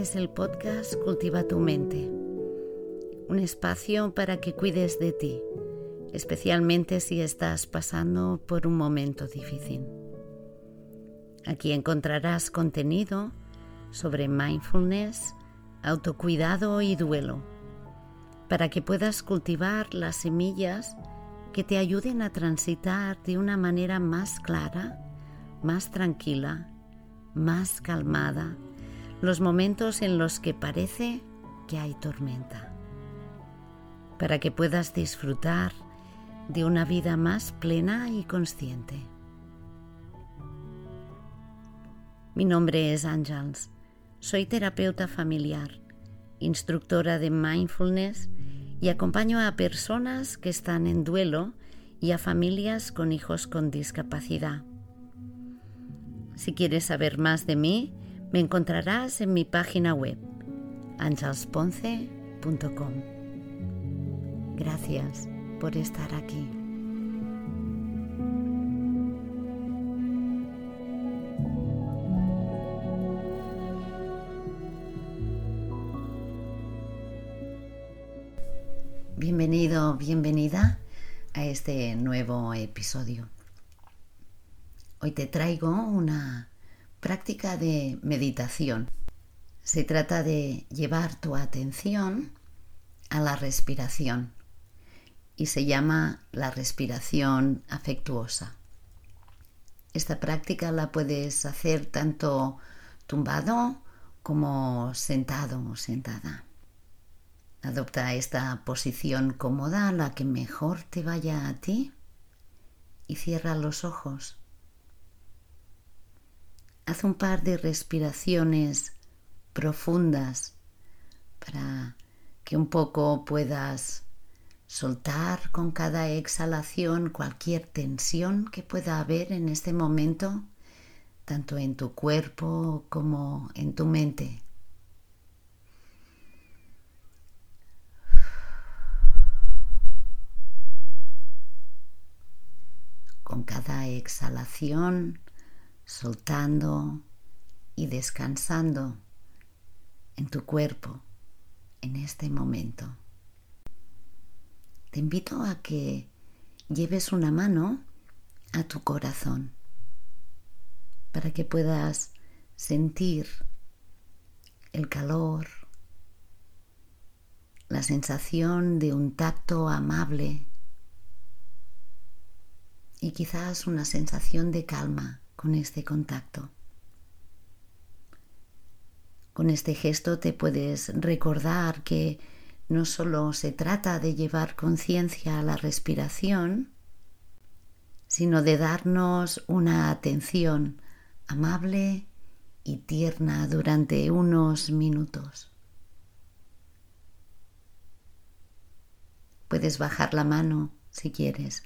Es el podcast Cultiva tu mente, un espacio para que cuides de ti, especialmente si estás pasando por un momento difícil. Aquí encontrarás contenido sobre mindfulness, autocuidado y duelo, para que puedas cultivar las semillas que te ayuden a transitar de una manera más clara, más tranquila, más calmada, los momentos en los que parece que hay tormenta, para que puedas disfrutar de una vida más plena y consciente. Mi nombre es Ángels, soy terapeuta familiar, instructora de mindfulness y acompaño a personas que están en duelo y a familias con hijos con discapacidad. Si quieres saber más de mí, me encontrarás en mi página web angelsponce.com. Gracias por estar aquí. Bienvenido, bienvenida a este nuevo episodio. Hoy te traigo una práctica de meditación. Se trata de llevar tu atención a la respiración y se llama la respiración afectuosa. Esta práctica la puedes hacer tanto tumbado como sentado o sentada. Adopta esta posición cómoda, la que mejor te vaya a ti, y cierra los ojos. Haz un par de respiraciones profundas para que un poco puedas soltar con cada exhalación cualquier tensión que pueda haber en este momento, tanto en tu cuerpo como en tu mente. Con cada exhalación, soltando y descansando en tu cuerpo en este momento. Te invito a que lleves una mano a tu corazón para que puedas sentir el calor, la sensación de un tacto amable y quizás una sensación de calma con este contacto. Con este gesto te puedes recordar que no solo se trata de llevar conciencia a la respiración, sino de darnos una atención amable y tierna durante unos minutos. Puedes bajar la mano si quieres.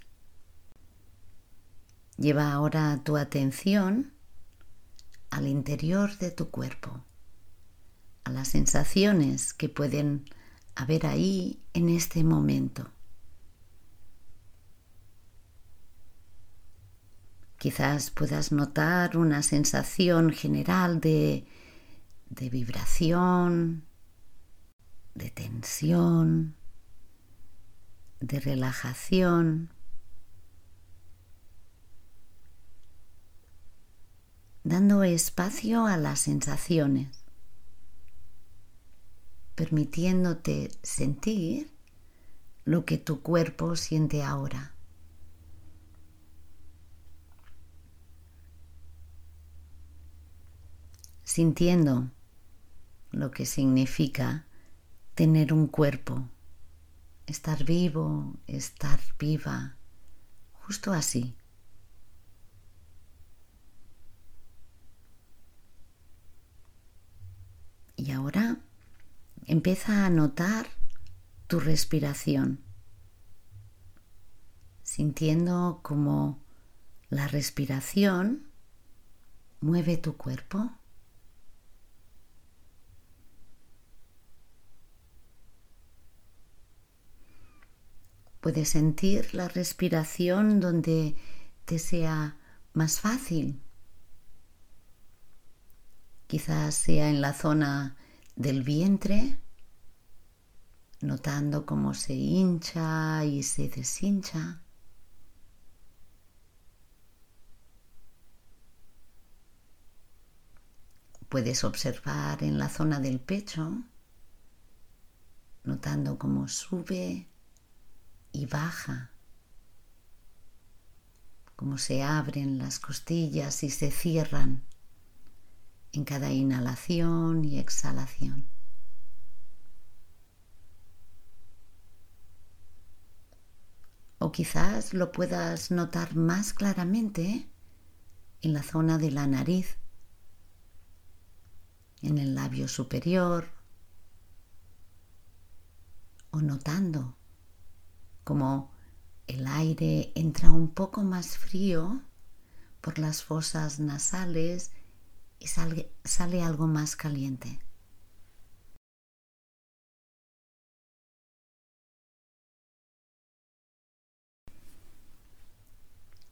Lleva ahora tu atención al interior de tu cuerpo, a las sensaciones que pueden haber ahí en este momento. Quizás puedas notar una sensación general de, de vibración, de tensión, de relajación. Dando espacio a las sensaciones, permitiéndote sentir lo que tu cuerpo siente ahora. Sintiendo lo que significa tener un cuerpo, estar vivo, estar viva, justo así. Y ahora empieza a notar tu respiración, sintiendo como la respiración mueve tu cuerpo. Puedes sentir la respiración donde te sea más fácil Quizás sea en la zona del vientre, notando cómo se hincha y se deshincha. Puedes observar en la zona del pecho, notando cómo sube y baja, cómo se abren las costillas y se cierran en cada inhalación y exhalación. O quizás lo puedas notar más claramente en la zona de la nariz en el labio superior o notando como el aire entra un poco más frío por las fosas nasales y sale, sale algo más caliente.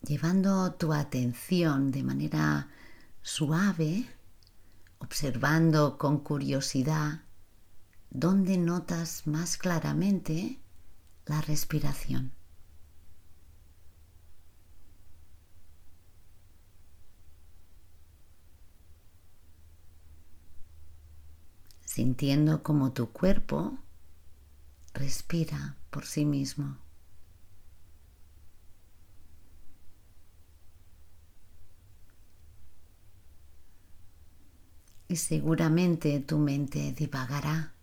Llevando tu atención de manera suave observando con curiosidad dónde notas más claramente la respiración. Sintiendo como tu cuerpo respira por sí mismo. y seguramente tu mente divagará,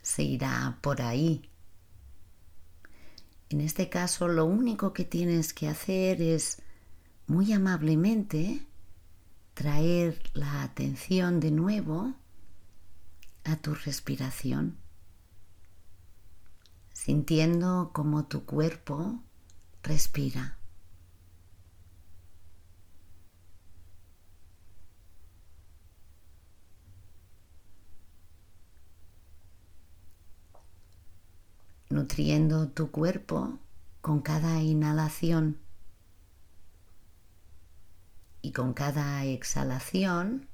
se irá por ahí. En este caso lo único que tienes que hacer es muy amablemente traer la atención de nuevo a tu respiración, sintiendo como tu cuerpo respira. nutriendo tu cuerpo con cada inhalación y con cada exhalación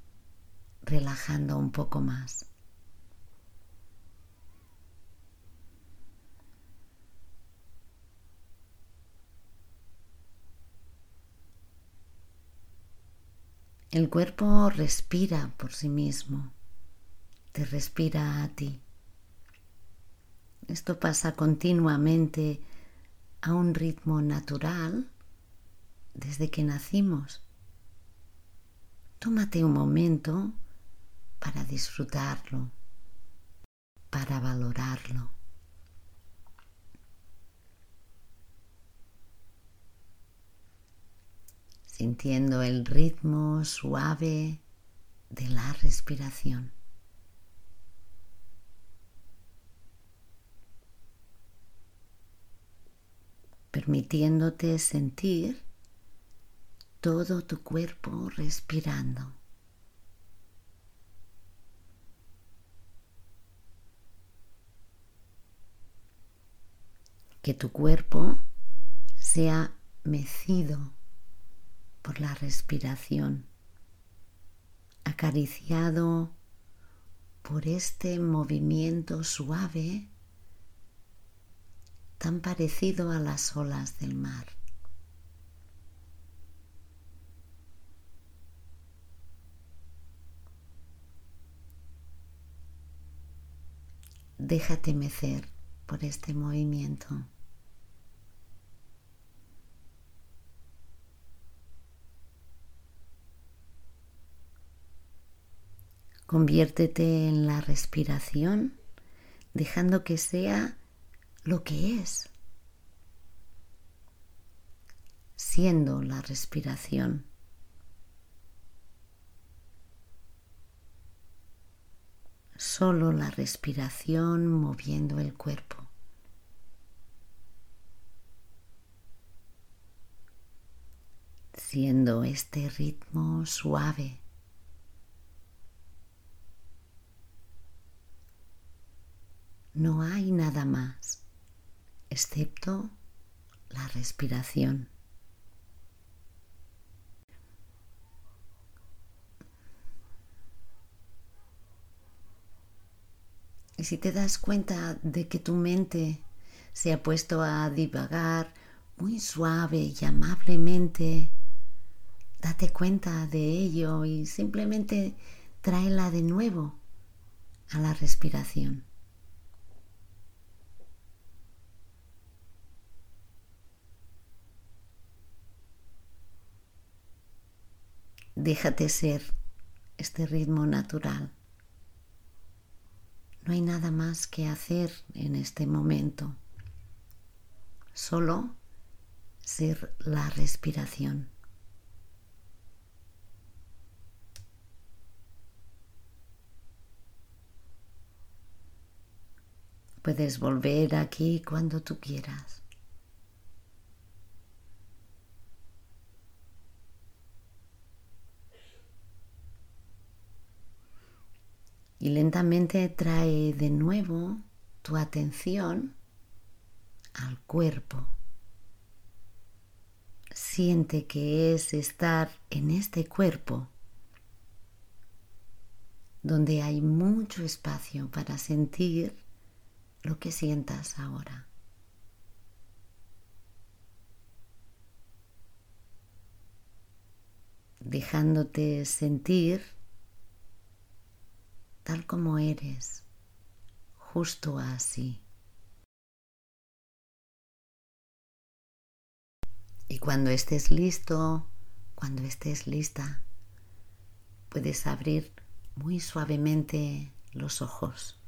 relajando un poco más. El cuerpo respira por sí mismo, te respira a ti. Esto pasa continuamente a un ritmo natural desde que nacimos. Tómate un momento para disfrutarlo, para valorarlo. Sintiendo el ritmo suave de la respiración. permitiéndote sentir todo tu cuerpo respirando. Que tu cuerpo sea mecido por la respiración, acariciado por este movimiento suave tan parecido a las olas del mar. Déjate mecer por este movimiento. Conviértete en la respiración, dejando que sea lo que es, siendo la respiración. Solo la respiración moviendo el cuerpo. Siendo este ritmo suave. No hay nada más, excepto la respiración. Y si te das cuenta de que tu mente se ha puesto a divagar muy suave y amablemente, date cuenta de ello y simplemente tráela de nuevo a la respiración. Déjate ser este ritmo natural. No hay nada más que hacer en este momento, solo ser la respiración. Puedes volver aquí cuando tú quieras. Y lentamente trae de nuevo tu atención al cuerpo. Siente que es estar en este cuerpo donde hay mucho espacio para sentir lo que sientas ahora. Dejándote sentir tal como eres, justo así. Y cuando estés listo, cuando estés lista, puedes abrir muy suavemente los ojos.